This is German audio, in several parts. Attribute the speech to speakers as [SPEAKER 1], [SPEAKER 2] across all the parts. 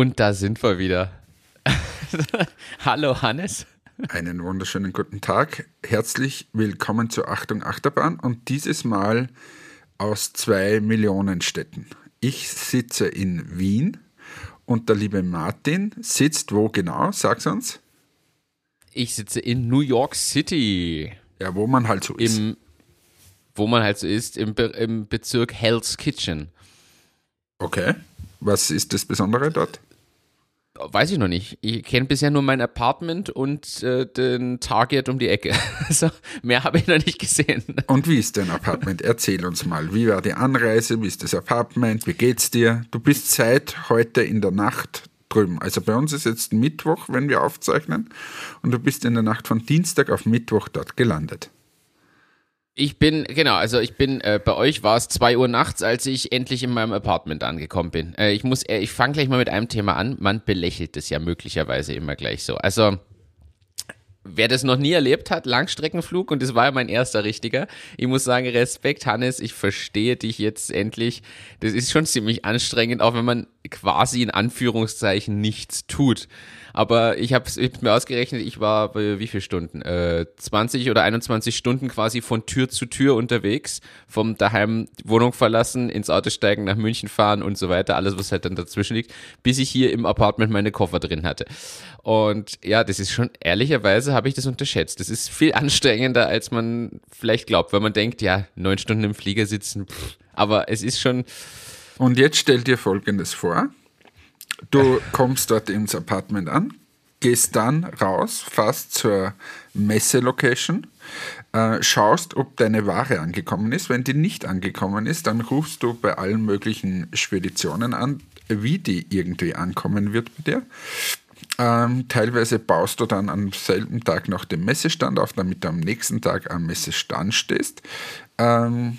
[SPEAKER 1] Und da sind wir wieder. Hallo Hannes.
[SPEAKER 2] Einen wunderschönen guten Tag. Herzlich willkommen zur Achtung Achterbahn und dieses Mal aus zwei Millionen Städten. Ich sitze in Wien und der liebe Martin sitzt wo genau? Sag's uns.
[SPEAKER 1] Ich sitze in New York City.
[SPEAKER 2] Ja, wo man halt so ist.
[SPEAKER 1] Im, wo man halt so ist, im, Be im Bezirk Hell's Kitchen.
[SPEAKER 2] Okay. Was ist das Besondere dort?
[SPEAKER 1] Weiß ich noch nicht. Ich kenne bisher nur mein Apartment und äh, den Target um die Ecke. Also mehr habe ich noch nicht gesehen.
[SPEAKER 2] Und wie ist dein Apartment? Erzähl uns mal. Wie war die Anreise? Wie ist das Apartment? Wie geht's dir? Du bist seit heute in der Nacht drüben. Also bei uns ist jetzt Mittwoch, wenn wir aufzeichnen. Und du bist in der Nacht von Dienstag auf Mittwoch dort gelandet.
[SPEAKER 1] Ich bin, genau, also ich bin, äh, bei euch war es 2 Uhr nachts, als ich endlich in meinem Apartment angekommen bin. Äh, ich muss, äh, ich fange gleich mal mit einem Thema an. Man belächelt es ja möglicherweise immer gleich so. Also, wer das noch nie erlebt hat, Langstreckenflug, und das war ja mein erster richtiger. Ich muss sagen, Respekt, Hannes, ich verstehe dich jetzt endlich. Das ist schon ziemlich anstrengend, auch wenn man quasi in Anführungszeichen nichts tut. Aber ich habe hab mir ausgerechnet, ich war bei wie viele Stunden? Äh, 20 oder 21 Stunden quasi von Tür zu Tür unterwegs, vom daheim Wohnung verlassen, ins Auto steigen, nach München fahren und so weiter, alles was halt dann dazwischen liegt, bis ich hier im Apartment meine Koffer drin hatte. Und ja, das ist schon, ehrlicherweise habe ich das unterschätzt. Das ist viel anstrengender, als man vielleicht glaubt, weil man denkt, ja, neun Stunden im Flieger sitzen, pff, aber es ist schon.
[SPEAKER 2] Und jetzt stell dir Folgendes vor. Du kommst dort ins Apartment an, gehst dann raus, fast zur Messe-Location, äh, schaust, ob deine Ware angekommen ist. Wenn die nicht angekommen ist, dann rufst du bei allen möglichen Speditionen an, wie die irgendwie ankommen wird bei dir. Ähm, teilweise baust du dann am selben Tag noch den Messestand auf, damit du am nächsten Tag am Messestand stehst. Ähm,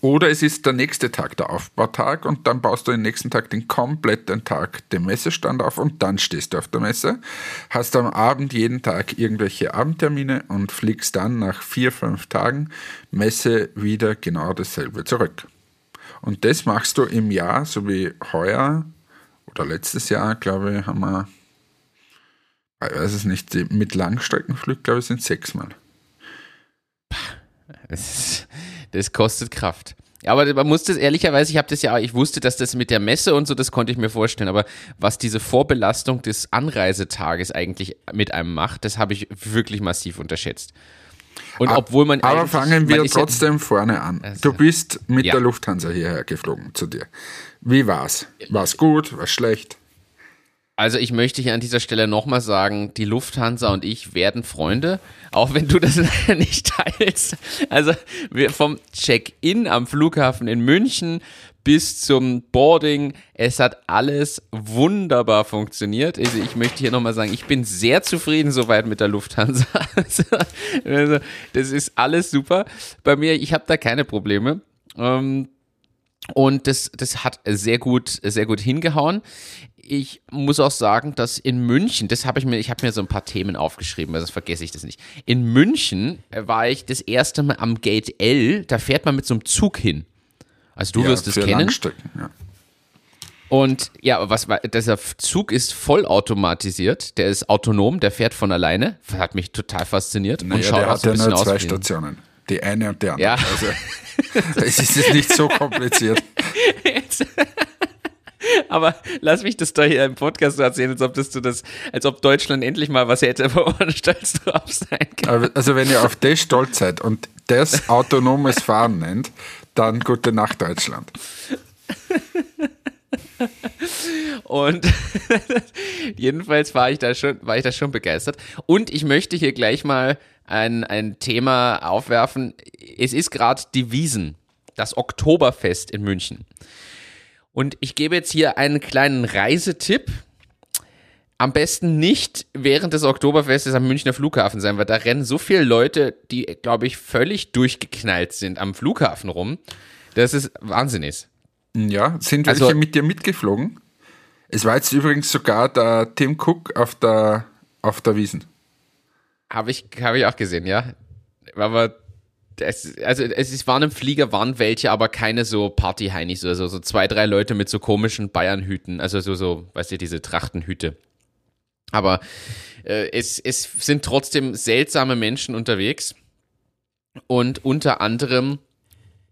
[SPEAKER 2] oder es ist der nächste Tag der Aufbautag und dann baust du den nächsten Tag den kompletten Tag den Messestand auf und dann stehst du auf der Messe, hast am Abend jeden Tag irgendwelche Abendtermine und fliegst dann nach vier, fünf Tagen Messe wieder genau dasselbe zurück. Und das machst du im Jahr, so wie heuer oder letztes Jahr, glaube ich, haben wir, ich weiß es nicht, mit Langstreckenflug, glaube ich, sind sechsmal.
[SPEAKER 1] Das ist das kostet Kraft. Aber man muss das ehrlicherweise, ich habe das ja, ich wusste, dass das mit der Messe und so, das konnte ich mir vorstellen, aber was diese Vorbelastung des Anreisetages eigentlich mit einem macht, das habe ich wirklich massiv unterschätzt.
[SPEAKER 2] Und obwohl man Aber fangen wir trotzdem ja, vorne an. Also, du bist mit ja. der Lufthansa hierher geflogen zu dir. Wie war's? War's gut? War's schlecht?
[SPEAKER 1] Also ich möchte hier an dieser Stelle nochmal sagen, die Lufthansa und ich werden Freunde, auch wenn du das nicht teilst. Also vom Check-in am Flughafen in München bis zum Boarding, es hat alles wunderbar funktioniert. Also ich möchte hier nochmal sagen, ich bin sehr zufrieden soweit mit der Lufthansa. Also, das ist alles super. Bei mir, ich habe da keine Probleme. Ähm, und das, das hat sehr gut, sehr gut hingehauen ich muss auch sagen, dass in München, das habe ich mir, ich habe mir so ein paar Themen aufgeschrieben, also vergesse ich das nicht. In München äh, war ich das erste Mal am Gate L, da fährt man mit so einem Zug hin. Also du ja, wirst es kennen. Ja. Und ja, was war, dieser Zug ist vollautomatisiert, der ist autonom, der fährt von alleine. Hat mich total fasziniert.
[SPEAKER 2] Naja, und schaut der hat ja nur zwei Stationen. Die eine und die andere. Ja. Also, es ist nicht so kompliziert. Jetzt,
[SPEAKER 1] aber lass mich das da hier im Podcast so erzählen, als ob das du das, als ob Deutschland endlich mal was hätte, wo man stolz drauf sein
[SPEAKER 2] kann. Also wenn ihr auf das stolz seid und das autonomes Fahren nennt, dann gute Nacht Deutschland.
[SPEAKER 1] Und jedenfalls war ich da schon, war ich da schon begeistert. Und ich möchte hier gleich mal ein, ein Thema aufwerfen. Es ist gerade die Wiesen, das Oktoberfest in München. Und ich gebe jetzt hier einen kleinen Reisetipp. Am besten nicht während des Oktoberfestes am Münchner Flughafen sein, weil da rennen so viele Leute, die, glaube ich, völlig durchgeknallt sind am Flughafen rum. Das ist wahnsinnig.
[SPEAKER 2] Ja, sind welche also, mit dir mitgeflogen? Es war jetzt übrigens sogar der Tim Cook auf der, auf der Wiesen.
[SPEAKER 1] Habe ich, hab ich auch gesehen, ja. Aber es, also es ist, waren im Flieger waren welche, aber keine so Partyheinis oder so, so zwei, drei Leute mit so komischen Bayernhüten, also so, so, weißt du, diese Trachtenhüte. Aber äh, es, es sind trotzdem seltsame Menschen unterwegs und unter anderem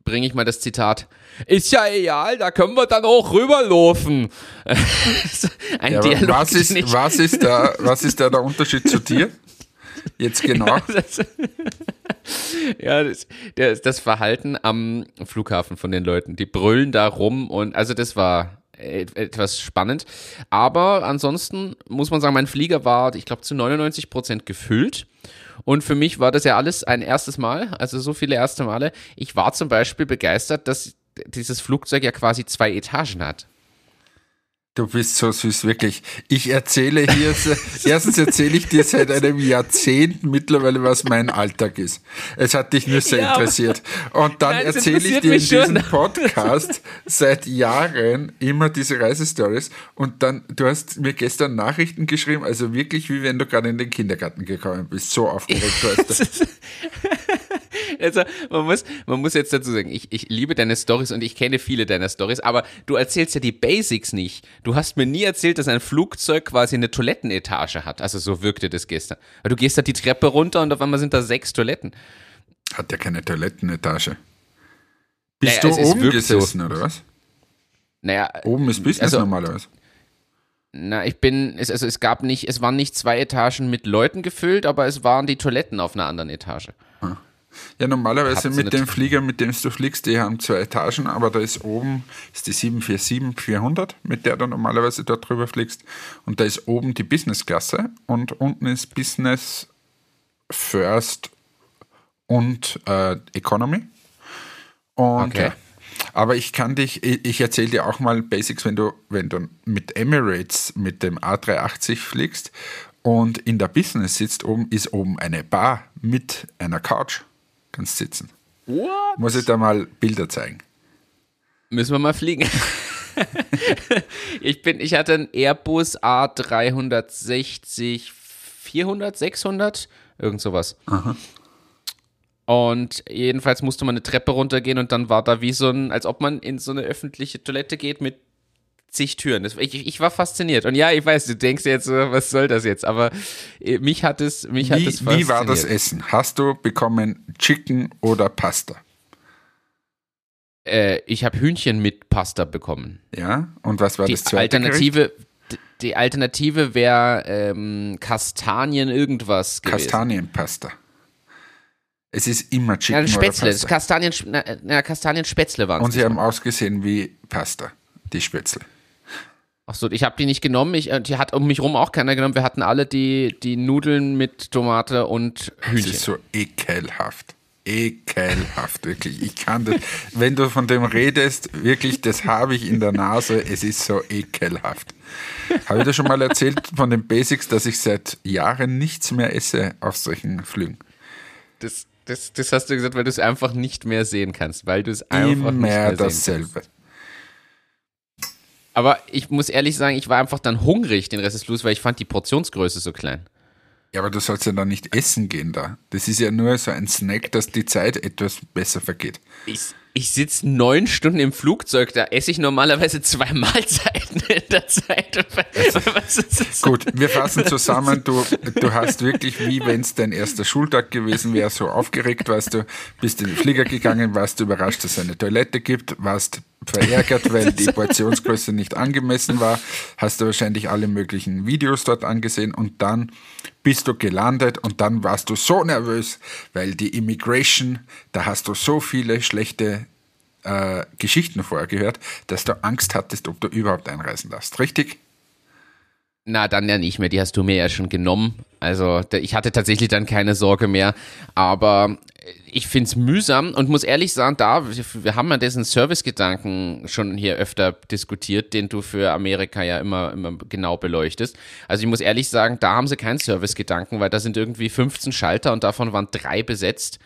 [SPEAKER 1] bringe ich mal das Zitat. Ist ja egal, da können wir dann auch rüberlaufen.
[SPEAKER 2] Ein ja, Dialog, was, ist, was, ist da, was ist da der Unterschied zu dir? Jetzt genau.
[SPEAKER 1] Ja, das, ja, das, das, das Verhalten am Flughafen von den Leuten. Die brüllen da rum und also das war etwas spannend. Aber ansonsten muss man sagen, mein Flieger war, ich glaube, zu 99 Prozent gefüllt. Und für mich war das ja alles ein erstes Mal, also so viele erste Male. Ich war zum Beispiel begeistert, dass dieses Flugzeug ja quasi zwei Etagen hat.
[SPEAKER 2] Du bist so süß, wirklich. Ich erzähle hier, erstens erzähle ich dir seit einem Jahrzehnt mittlerweile, was mein Alltag ist. Es hat dich nur sehr ja, interessiert. Und dann erzähle ich dir in diesem Podcast seit Jahren immer diese Reisestories. Und dann, du hast mir gestern Nachrichten geschrieben, also wirklich, wie wenn du gerade in den Kindergarten gekommen bist. So aufgeregt warst du.
[SPEAKER 1] Also, man muss, man muss jetzt dazu sagen, ich, ich liebe deine Stories und ich kenne viele deiner Stories, aber du erzählst ja die Basics nicht. Du hast mir nie erzählt, dass ein Flugzeug quasi eine Toilettenetage hat. Also so wirkte das gestern. Du gehst da die Treppe runter und auf einmal sind da sechs Toiletten.
[SPEAKER 2] Hat ja keine Toilettenetage. Bist naja, du oben gesessen, so. oder was?
[SPEAKER 1] Naja.
[SPEAKER 2] Oben ist Business also, normalerweise.
[SPEAKER 1] Na, ich bin, es, also es gab nicht, es waren nicht zwei Etagen mit Leuten gefüllt, aber es waren die Toiletten auf einer anderen Etage. Ah.
[SPEAKER 2] Ja, normalerweise mit dem Flieger, mit dem du fliegst, die haben zwei Etagen, aber da ist oben ist die 747-400, mit der du normalerweise dort drüber fliegst. Und da ist oben die Business-Klasse und unten ist Business First und äh, Economy. Und okay. Aber ich kann dich, ich erzähle dir auch mal Basics, wenn du, wenn du mit Emirates mit dem A380 fliegst und in der Business sitzt oben, ist oben eine Bar mit einer Couch kannst sitzen.
[SPEAKER 1] What?
[SPEAKER 2] Muss ich da mal Bilder zeigen?
[SPEAKER 1] Müssen wir mal fliegen. ich bin, ich hatte einen Airbus A360 400, 600, irgend sowas.
[SPEAKER 2] Aha.
[SPEAKER 1] Und jedenfalls musste man eine Treppe runtergehen und dann war da wie so ein, als ob man in so eine öffentliche Toilette geht mit zig Türen. Das, ich, ich, war fasziniert. Und ja, ich weiß, du denkst jetzt, was soll das jetzt? Aber äh, mich hat es, mich
[SPEAKER 2] wie,
[SPEAKER 1] hat es
[SPEAKER 2] fasziniert. Wie war das Essen? Hast du bekommen Chicken oder Pasta?
[SPEAKER 1] Äh, ich habe Hühnchen mit Pasta bekommen.
[SPEAKER 2] Ja, und was war
[SPEAKER 1] die
[SPEAKER 2] das zweite
[SPEAKER 1] Alternative, Gericht? Die Alternative wäre ähm, Kastanien irgendwas
[SPEAKER 2] gewesen. Kastanienpasta. Es ist immer Chicken ja,
[SPEAKER 1] Spätzle,
[SPEAKER 2] oder Pasta.
[SPEAKER 1] Kastanien, na, na, Kastanienspätzle waren es.
[SPEAKER 2] Und sie haben ausgesehen wie Pasta, die Spätzle.
[SPEAKER 1] Ach so, ich habe die nicht genommen. Ich, äh, die hat um mich rum auch keiner genommen. Wir hatten alle die, die Nudeln mit Tomate und Hühnchen.
[SPEAKER 2] Das ist so ekelhaft. Ekelhaft, wirklich. Ich kann das, wenn du von dem redest, wirklich, das habe ich in der Nase. Es ist so ekelhaft. Habe ich dir schon mal erzählt von den Basics, dass ich seit Jahren nichts mehr esse auf solchen Flügen?
[SPEAKER 1] Das, das, das hast du gesagt, weil du es einfach nicht mehr sehen kannst, weil du es einfach Immer nicht mehr
[SPEAKER 2] dasselbe.
[SPEAKER 1] sehen kannst. Aber ich muss ehrlich sagen, ich war einfach dann hungrig den Rest des Flugs, weil ich fand die Portionsgröße so klein.
[SPEAKER 2] Ja, aber du sollst ja dann nicht essen gehen da. Das ist ja nur so ein Snack, dass die Zeit etwas besser vergeht.
[SPEAKER 1] Ich, ich sitze neun Stunden im Flugzeug, da esse ich normalerweise zwei Mahlzeiten in der Zeit.
[SPEAKER 2] Gut, wir fassen zusammen. Du, du hast wirklich, wie wenn es dein erster Schultag gewesen wäre, so aufgeregt warst du, bist in den Flieger gegangen, warst du überrascht, dass es eine Toilette gibt, warst verärgert, weil die Portionsgröße nicht angemessen war, hast du wahrscheinlich alle möglichen Videos dort angesehen und dann bist du gelandet und dann warst du so nervös, weil die Immigration, da hast du so viele schlechte äh, Geschichten vorher gehört, dass du Angst hattest, ob du überhaupt einreisen darfst. Richtig?
[SPEAKER 1] Na, dann ja nicht mehr. Die hast du mir ja schon genommen. Also ich hatte tatsächlich dann keine Sorge mehr. Aber ich finde es mühsam und muss ehrlich sagen, da, wir haben ja diesen Service-Gedanken schon hier öfter diskutiert, den du für Amerika ja immer, immer genau beleuchtest. Also ich muss ehrlich sagen, da haben sie keinen Service-Gedanken, weil da sind irgendwie 15 Schalter und davon waren drei besetzt.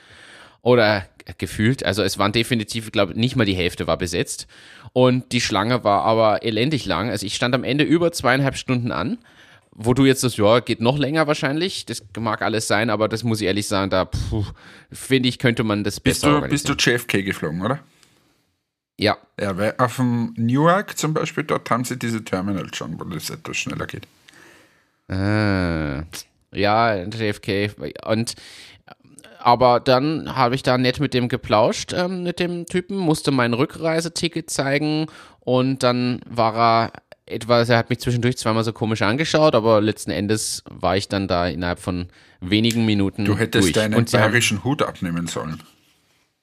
[SPEAKER 1] Oder gefühlt. Also es waren definitiv, glaube nicht mal die Hälfte war besetzt. Und die Schlange war aber elendig lang. Also ich stand am Ende über zweieinhalb Stunden an wo du jetzt das, ja, geht noch länger wahrscheinlich. Das mag alles sein, aber das muss ich ehrlich sagen, da finde ich, könnte man das
[SPEAKER 2] bist
[SPEAKER 1] besser
[SPEAKER 2] du, Bist du JFK geflogen, oder?
[SPEAKER 1] Ja.
[SPEAKER 2] Ja, weil auf dem Newark zum Beispiel, dort haben sie diese Terminals schon, wo das etwas schneller geht.
[SPEAKER 1] Ah, ja, JFK. Und aber dann habe ich da nett mit dem geplauscht, ähm, mit dem Typen, musste mein Rückreiseticket zeigen und dann war er etwas, er hat mich zwischendurch zweimal so komisch angeschaut, aber letzten Endes war ich dann da innerhalb von wenigen Minuten.
[SPEAKER 2] Du hättest
[SPEAKER 1] durch.
[SPEAKER 2] deinen bayerischen Hut abnehmen sollen.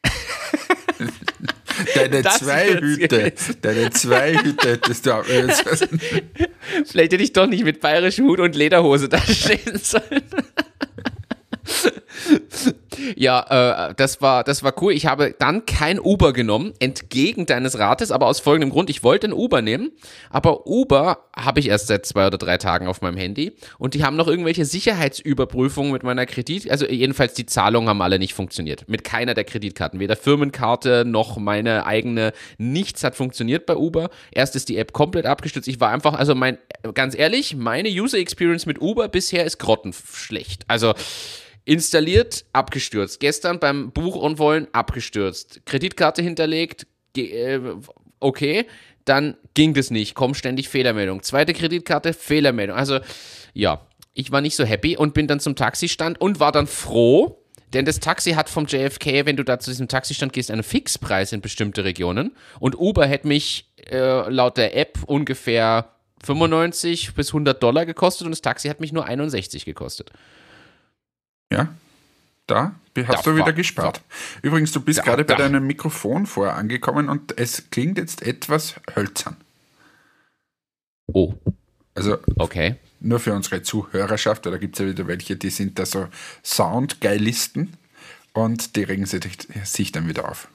[SPEAKER 2] Deine das zwei Hüte, deine zwei Hüte hättest du abnehmen sollen.
[SPEAKER 1] Vielleicht hätte ich doch nicht mit bayerischem Hut und Lederhose da stehen sollen. Ja, äh, das war das war cool. Ich habe dann kein Uber genommen, entgegen deines Rates, aber aus folgendem Grund: Ich wollte ein Uber nehmen, aber Uber habe ich erst seit zwei oder drei Tagen auf meinem Handy und die haben noch irgendwelche Sicherheitsüberprüfungen mit meiner Kredit, also jedenfalls die Zahlungen haben alle nicht funktioniert mit keiner der Kreditkarten, weder Firmenkarte noch meine eigene. Nichts hat funktioniert bei Uber. Erst ist die App komplett abgestürzt. Ich war einfach, also mein ganz ehrlich, meine User Experience mit Uber bisher ist grottenschlecht. Also Installiert, abgestürzt. Gestern beim Buch und Wollen abgestürzt. Kreditkarte hinterlegt, äh, okay. Dann ging das nicht. Kommt ständig Fehlermeldung. Zweite Kreditkarte, Fehlermeldung. Also, ja, ich war nicht so happy und bin dann zum Taxistand und war dann froh, denn das Taxi hat vom JFK, wenn du da zu diesem Taxistand gehst, einen Fixpreis in bestimmte Regionen. Und Uber hätte mich äh, laut der App ungefähr 95 bis 100 Dollar gekostet und das Taxi hat mich nur 61 gekostet.
[SPEAKER 2] Ja, da hast da du wieder gespart. Übrigens, du bist da, gerade bei da. deinem Mikrofon vorher angekommen und es klingt jetzt etwas hölzern.
[SPEAKER 1] Oh.
[SPEAKER 2] Also,
[SPEAKER 1] okay.
[SPEAKER 2] nur für unsere Zuhörerschaft, da gibt es ja wieder welche, die sind da so Soundgeilisten und die regen sich dann wieder auf.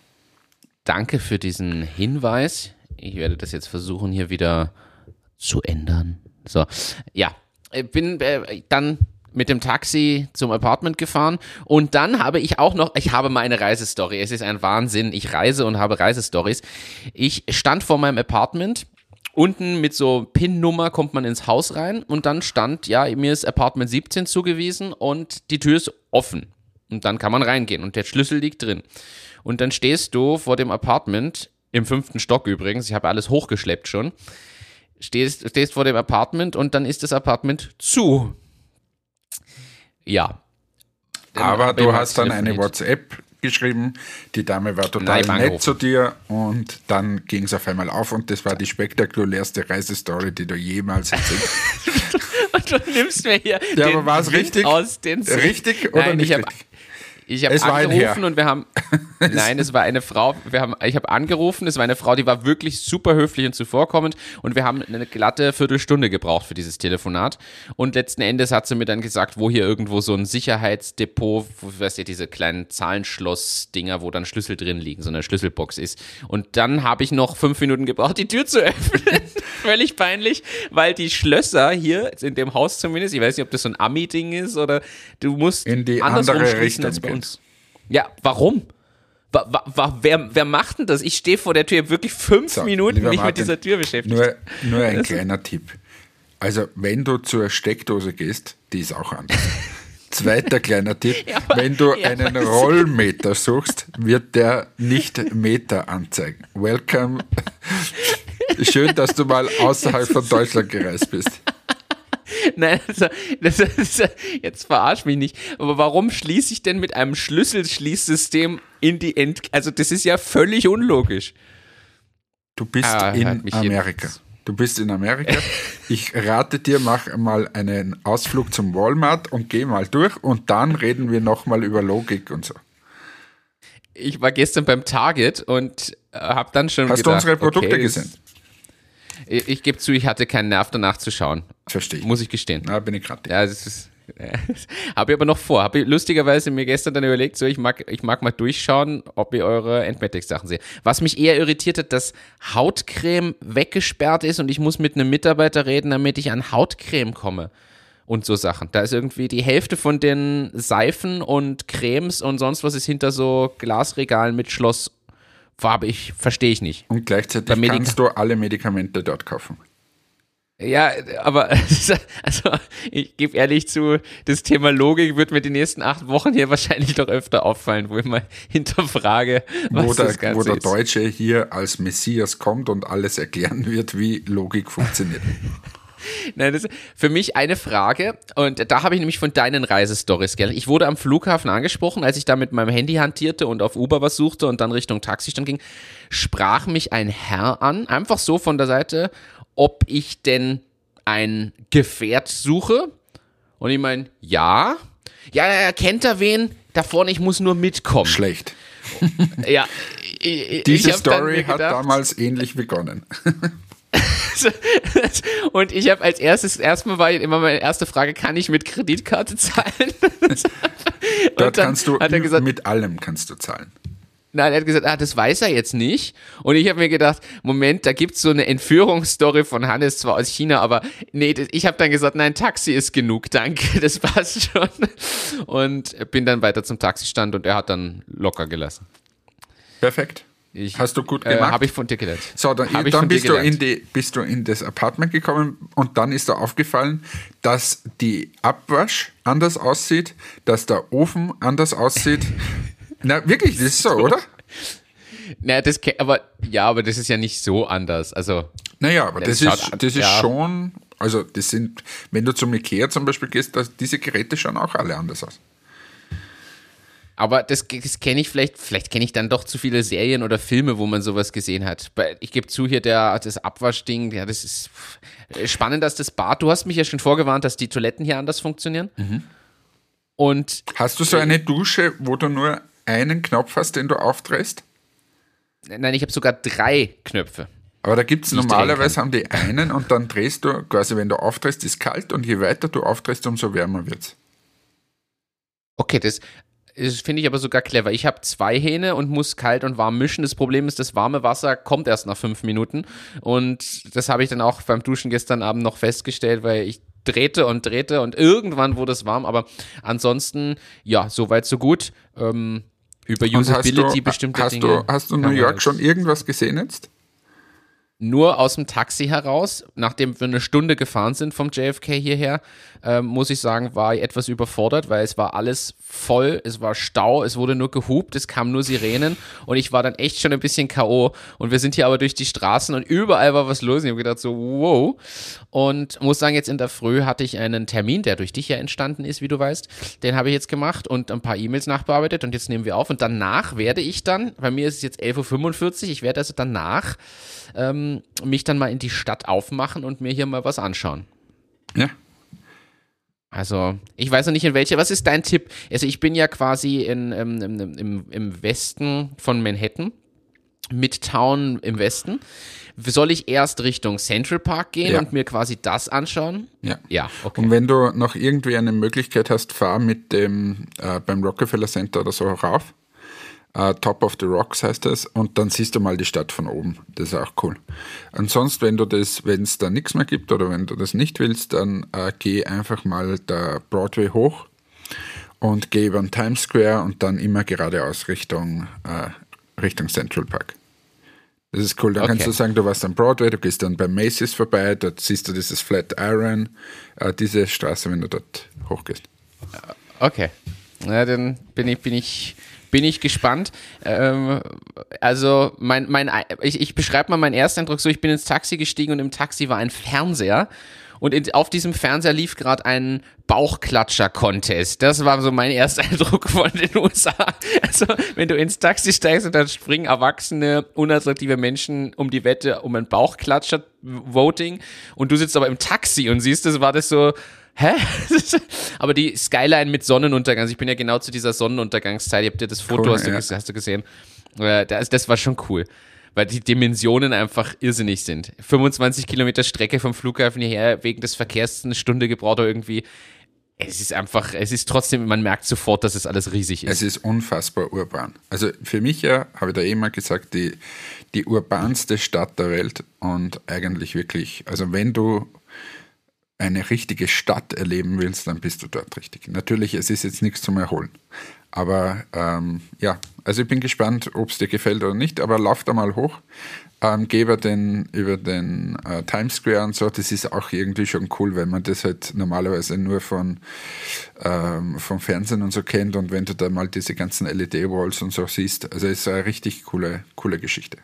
[SPEAKER 1] Danke für diesen Hinweis. Ich werde das jetzt versuchen, hier wieder zu ändern. So, ja, bin äh, dann mit dem Taxi zum Apartment gefahren und dann habe ich auch noch, ich habe meine Reisestory. Es ist ein Wahnsinn. Ich reise und habe Reisestories. Ich stand vor meinem Apartment. Unten mit so PIN-Nummer kommt man ins Haus rein und dann stand, ja, mir ist Apartment 17 zugewiesen und die Tür ist offen. Und dann kann man reingehen und der Schlüssel liegt drin. Und dann stehst du vor dem Apartment, im fünften Stock übrigens, ich habe alles hochgeschleppt schon, stehst, stehst vor dem Apartment und dann ist das Apartment zu ja.
[SPEAKER 2] Aber du hast dann eine WhatsApp geschrieben, die Dame war total Nein, nett zu dir und dann ging es auf einmal auf und das war die spektakulärste Reisestory, die du jemals erzählt hast.
[SPEAKER 1] und du nimmst mir hier
[SPEAKER 2] ja, aber war es richtig?
[SPEAKER 1] aus den
[SPEAKER 2] Richtig oder Nein, nicht
[SPEAKER 1] ich
[SPEAKER 2] richtig?
[SPEAKER 1] Ich habe angerufen und wir haben. nein, es war eine Frau. Wir haben, ich habe angerufen. Es war eine Frau, die war wirklich super höflich und zuvorkommend. Und wir haben eine glatte Viertelstunde gebraucht für dieses Telefonat. Und letzten Endes hat sie mir dann gesagt, wo hier irgendwo so ein Sicherheitsdepot, wo, weißt du, diese kleinen Zahlenschloss-Dinger, wo dann Schlüssel drin liegen, so eine Schlüsselbox ist. Und dann habe ich noch fünf Minuten gebraucht, die Tür zu öffnen. Völlig peinlich, weil die Schlösser hier in dem Haus zumindest, ich weiß nicht, ob das so ein Ami-Ding ist oder du musst
[SPEAKER 2] in die andere Richtung als bei
[SPEAKER 1] uns. Ja, warum? Wa, wa, wa, wer, wer macht denn das? Ich stehe vor der Tür wirklich fünf so, Minuten mich Martin, mit dieser Tür beschäftigt.
[SPEAKER 2] Nur, nur ein kleiner Tipp. Also, wenn du zur Steckdose gehst, die ist auch anders. Zweiter kleiner Tipp, ja, aber, wenn du ja, einen Rollmeter suchst, wird der nicht Meter anzeigen. Welcome. Schön, dass du mal außerhalb von Deutschland gereist bist.
[SPEAKER 1] Nein, also, das ist, jetzt verarsch mich nicht. Aber warum schließe ich denn mit einem Schlüsselschließsystem in die End... Also das ist ja völlig unlogisch.
[SPEAKER 2] Du bist ah, in Amerika. Du bist in Amerika. Ich rate dir, mach mal einen Ausflug zum Walmart und geh mal durch und dann reden wir nochmal über Logik und so.
[SPEAKER 1] Ich war gestern beim Target und äh, habe dann schon
[SPEAKER 2] Hast
[SPEAKER 1] gedacht,
[SPEAKER 2] du unsere Produkte
[SPEAKER 1] okay,
[SPEAKER 2] gesehen?
[SPEAKER 1] Ich, ich gebe zu, ich hatte keinen Nerv danach zu schauen.
[SPEAKER 2] Verstehe
[SPEAKER 1] Muss ich gestehen.
[SPEAKER 2] Na, bin ich gerade.
[SPEAKER 1] Ja, das ist. habe ich aber noch vor. Habe ich lustigerweise mir gestern dann überlegt, so ich mag, ich mag mal durchschauen, ob ihr eure Entmetics-Sachen seht. Was mich eher irritiert hat, dass Hautcreme weggesperrt ist und ich muss mit einem Mitarbeiter reden, damit ich an Hautcreme komme und so Sachen. Da ist irgendwie die Hälfte von den Seifen und Cremes und sonst was ist hinter so Glasregalen mit Schloss Farbe, ich verstehe ich nicht.
[SPEAKER 2] Und gleichzeitig kannst du alle Medikamente dort kaufen.
[SPEAKER 1] Ja, aber also ich gebe ehrlich zu, das Thema Logik wird mir die nächsten acht Wochen hier wahrscheinlich noch öfter auffallen, wo ich mal hinterfrage, was
[SPEAKER 2] wo der,
[SPEAKER 1] das Ganze
[SPEAKER 2] wo der. Deutsche hier als Messias kommt und alles erklären wird, wie Logik funktioniert.
[SPEAKER 1] Nein, das ist für mich eine Frage und da habe ich nämlich von deinen Reisestories gelernt. Ich wurde am Flughafen angesprochen, als ich da mit meinem Handy hantierte und auf Uber was suchte und dann Richtung Taxistand ging, sprach mich ein Herr an, einfach so von der Seite, ob ich denn ein Gefährt suche. Und ich meine, ja. Ja, er kennt da wen, da vorne, ich muss nur mitkommen.
[SPEAKER 2] Schlecht.
[SPEAKER 1] Ja, ich, ich
[SPEAKER 2] Diese
[SPEAKER 1] dann
[SPEAKER 2] Story
[SPEAKER 1] mir
[SPEAKER 2] hat
[SPEAKER 1] gedacht-
[SPEAKER 2] damals ähnlich begonnen.
[SPEAKER 1] und ich habe als erstes, erstmal war immer meine erste Frage, kann ich mit Kreditkarte zahlen?
[SPEAKER 2] Dort kannst du
[SPEAKER 1] gesagt,
[SPEAKER 2] mit allem kannst du zahlen.
[SPEAKER 1] nein, er hat gesagt, ah, das weiß er jetzt nicht. Und ich habe mir gedacht, Moment, da gibt's so eine Entführungsstory von Hannes, zwar aus China, aber nee, ich habe dann gesagt, nein, Taxi ist genug, danke, das passt schon. Und bin dann weiter zum Taxistand und er hat dann locker gelassen.
[SPEAKER 2] Perfekt.
[SPEAKER 1] Ich,
[SPEAKER 2] Hast du gut
[SPEAKER 1] äh,
[SPEAKER 2] gemacht.
[SPEAKER 1] Habe ich von dir gelernt.
[SPEAKER 2] So, dann, dann bist, du in die, bist du in das Apartment gekommen und dann ist dir aufgefallen, dass die Abwasch anders aussieht, dass der Ofen anders aussieht. Na, wirklich, das ist so, oder?
[SPEAKER 1] Naja, das, aber, ja, aber das ist ja nicht so anders. Also,
[SPEAKER 2] Naja, aber das,
[SPEAKER 1] das
[SPEAKER 2] ist, das ist
[SPEAKER 1] ja.
[SPEAKER 2] schon, also das sind, wenn du zum Ikea zum Beispiel gehst, das, diese Geräte schauen auch alle anders aus.
[SPEAKER 1] Aber das, das kenne ich vielleicht, vielleicht kenne ich dann doch zu viele Serien oder Filme, wo man sowas gesehen hat. Ich gebe zu, hier der, das Abwaschding, ja, das ist pff, spannend, dass das Bad, du hast mich ja schon vorgewarnt, dass die Toiletten hier anders funktionieren. Und
[SPEAKER 2] Hast du so eine Dusche, wo du nur einen Knopf hast, den du aufdrehst?
[SPEAKER 1] nein, ich habe sogar drei Knöpfe.
[SPEAKER 2] Aber da gibt es normalerweise haben die einen und dann drehst du, quasi wenn du aufdrehst, ist kalt und je weiter du aufdrehst, umso wärmer wird's.
[SPEAKER 1] Okay, das, das finde ich aber sogar clever. Ich habe zwei Hähne und muss kalt und warm mischen. Das Problem ist, das warme Wasser kommt erst nach fünf Minuten. Und das habe ich dann auch beim Duschen gestern Abend noch festgestellt, weil ich drehte und drehte und irgendwann wurde es warm. Aber ansonsten, ja, soweit so gut. Ähm, über Usability
[SPEAKER 2] du,
[SPEAKER 1] bestimmte
[SPEAKER 2] hast
[SPEAKER 1] Dinge.
[SPEAKER 2] du, hast du New York schon irgendwas gesehen jetzt?
[SPEAKER 1] nur aus dem Taxi heraus, nachdem wir eine Stunde gefahren sind vom JFK hierher, ähm, muss ich sagen, war ich etwas überfordert, weil es war alles voll, es war Stau, es wurde nur gehupt, es kamen nur Sirenen und ich war dann echt schon ein bisschen K.O. Und wir sind hier aber durch die Straßen und überall war was los ich habe gedacht so, wow. Und muss sagen, jetzt in der Früh hatte ich einen Termin, der durch dich ja entstanden ist, wie du weißt. Den habe ich jetzt gemacht und ein paar E-Mails nachbearbeitet und jetzt nehmen wir auf und danach werde ich dann, bei mir ist es jetzt 11.45 Uhr, ich werde also danach ähm, mich dann mal in die Stadt aufmachen und mir hier mal was anschauen.
[SPEAKER 2] Ja.
[SPEAKER 1] Also, ich weiß noch nicht in welche. Was ist dein Tipp? Also, ich bin ja quasi in, ähm, im, im, im Westen von Manhattan, Midtown im Westen. Soll ich erst Richtung Central Park gehen
[SPEAKER 2] Ja.
[SPEAKER 1] und mir quasi das anschauen?
[SPEAKER 2] Ja.
[SPEAKER 1] Ja, okay.
[SPEAKER 2] Und wenn du noch irgendwie eine Möglichkeit hast, fahr mit dem äh, beim Rockefeller Center oder so rauf. Äh, Top of the Rocks heißt das. Und dann siehst du mal die Stadt von oben. Das ist auch cool. Ansonsten, wenn du das, wenn es da nichts mehr gibt oder wenn du das nicht willst, dann äh, geh einfach mal der Broadway hoch und geh über den Times Square und dann immer geradeaus Richtung, äh, Richtung Central Park. Das ist cool. Dann
[SPEAKER 1] Okay.
[SPEAKER 2] kannst du sagen, du warst am Broadway, du gehst dann bei Macy's vorbei, dort siehst du dieses Flatiron, äh, diese Straße, wenn du dort hochgehst.
[SPEAKER 1] Okay. Na, dann bin ich, bin ich, bin ich gespannt. Ähm, also, mein, mein, ich, ich beschreibe mal meinen Ersteindruck so: Ich bin ins Taxi gestiegen und im Taxi war ein Fernseher. Und in, auf diesem Fernseher lief gerade ein Bauchklatscher-Contest. Das war so mein Ersteindruck von den USA. Also, wenn du ins Taxi steigst und dann springen erwachsene, unattraktive Menschen um die Wette um ein Bauchklatscher-Voting und du sitzt aber im Taxi und siehst, das war das so, Hä? Aber die Skyline mit Sonnenuntergang, also ich bin ja genau zu dieser Sonnenuntergangszeit, ihr habt ja das Foto,
[SPEAKER 2] Cool,
[SPEAKER 1] hast, du,
[SPEAKER 2] ja.
[SPEAKER 1] hast du gesehen. Äh, Das, das war schon cool, weil die Dimensionen einfach irrsinnig sind. 25 Kilometer Strecke vom Flughafen hierher, wegen des Verkehrs eine Stunde gebraucht oder irgendwie. Es ist einfach, es ist trotzdem, man merkt sofort, dass es alles riesig ist.
[SPEAKER 2] Es ist unfassbar urban. Also für mich ja, habe ich da eh mal gesagt, die, die urbanste Stadt der Welt und eigentlich wirklich, also wenn du eine richtige Stadt erleben willst, dann bist du dort richtig. Natürlich, es ist jetzt nichts zum Erholen. Aber ähm, ja, also ich bin gespannt, ob es dir gefällt oder nicht, aber lauf da mal hoch. ähm, gehe über den, über den äh, Times Square und so, das ist auch irgendwie schon cool, weil man das halt normalerweise nur von ähm, vom Fernsehen und so kennt und wenn du da mal diese ganzen LED-Walls und so siehst, also es ist eine richtig coole, coole Geschichte.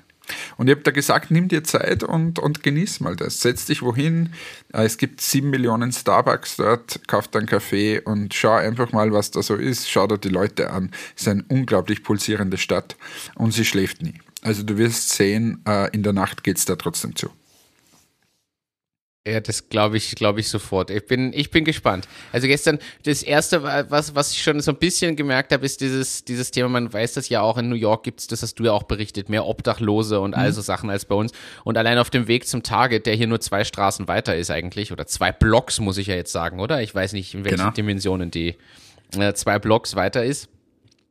[SPEAKER 2] Und ich habe da gesagt, nimm dir Zeit und, und genieß mal das. Setz dich wohin. Äh, es gibt sieben Millionen Starbucks dort, kauf deinen Kaffee und schau einfach mal, was da so ist. Schau dir die Leute an. Es ist eine unglaublich pulsierende Stadt und sie schläft nie. Also du wirst sehen, äh, in der Nacht geht es da trotzdem zu.
[SPEAKER 1] Ja, das glaube ich, glaube ich sofort. Ich bin, ich bin gespannt. Also gestern, das erste, was, was ich schon so ein bisschen gemerkt habe, ist dieses, dieses Thema, man weiß das ja auch, in New York gibt es, das hast du ja auch berichtet, mehr Obdachlose und mhm. all so Sachen als bei uns. Und allein auf dem Weg zum Target, der hier nur zwei Straßen weiter ist eigentlich, oder zwei Blocks, muss ich ja jetzt sagen, oder? Ich weiß nicht, in welchen genau. Dimensionen die äh, zwei Blocks weiter ist.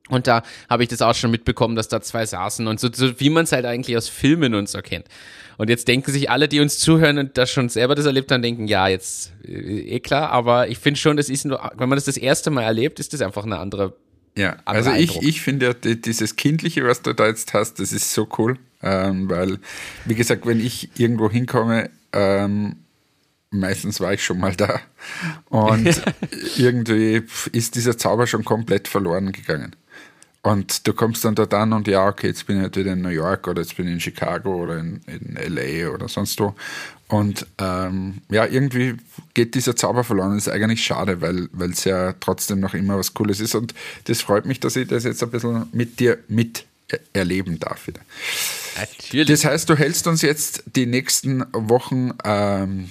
[SPEAKER 1] Und da habe ich das auch schon mitbekommen, dass da zwei saßen und so, so wie man es halt eigentlich aus Filmen und so kennt. Und jetzt denken sich alle, die uns zuhören und das schon selber das erlebt haben, denken, ja, jetzt äh, eh klar, aber ich finde schon, das ist nur, wenn man das das erste Mal erlebt, ist das einfach eine andere.
[SPEAKER 2] Ja, also ich, ich finde ja dieses Kindliche, was du da jetzt hast, das ist so cool, ähm, weil, wie gesagt, wenn ich irgendwo hinkomme, ähm, meistens war ich schon mal da und irgendwie ist dieser Zauber schon komplett verloren gegangen. Und du kommst dann dort an und ja, okay, jetzt bin ich halt wieder in New York oder jetzt bin ich in Chicago oder in, in LA oder sonst wo. Und ähm, ja, irgendwie geht dieser Zauber verloren. Das ist eigentlich schade, weil es ja trotzdem noch immer was Cooles ist. Und das freut mich, dass ich das jetzt ein bisschen mit dir mit erleben darf wieder. Natürlich. Das heißt, du hältst uns jetzt die nächsten Wochen ähm,